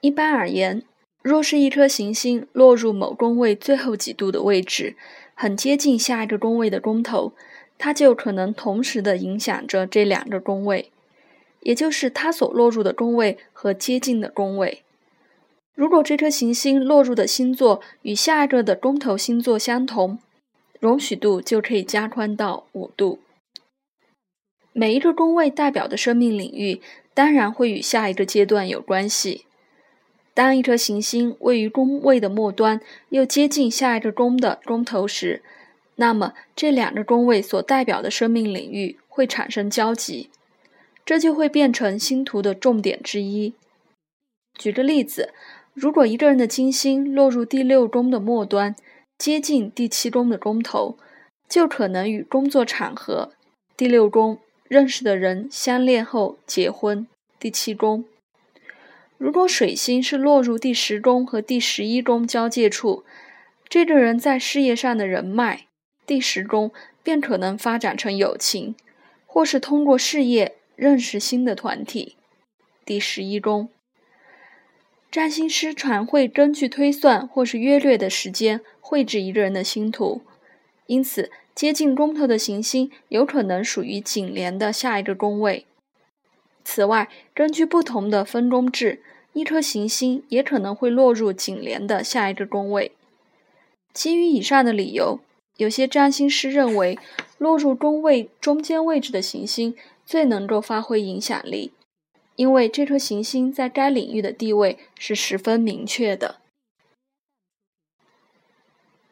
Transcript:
一般而言，若是一颗行星落入某宫位最后几度的位置，很接近下一个宫位的宫头，它就可能同时的影响着这两个宫位，也就是它所落入的宫位和接近的宫位。如果这颗行星落入的星座与下一个的宫头星座相同，容许度就可以加宽到五度。每一个宫位代表的生命领域，当然会与下一个阶段有关系。当一颗行星位于宫位的末端，又接近下一个宫的宫头时，那么这两个宫位所代表的生命领域会产生交集，这就会变成星图的重点之一。举个例子，如果一个人的金星落入第六宫的末端，接近第七宫的宫头，就可能与工作场合第六宫认识的人相恋后结婚。第七宫。如果水星是落入第十宫和第十一宫交界处，这个人在事业上的人脉，第十宫便可能发展成友情，或是通过事业认识新的团体。第十一宫，占星师常会根据推算或是约略的时间绘制一个人的星图，因此接近宫头的行星有可能属于紧连的下一个宫位。此外，根据不同的分工制，一颗行星也可能会落入紧连的下一个宫位。基于以上的理由，有些占星师认为，落入宫位中间位置的行星最能够发挥影响力，因为这颗行星在该领域的地位是十分明确的。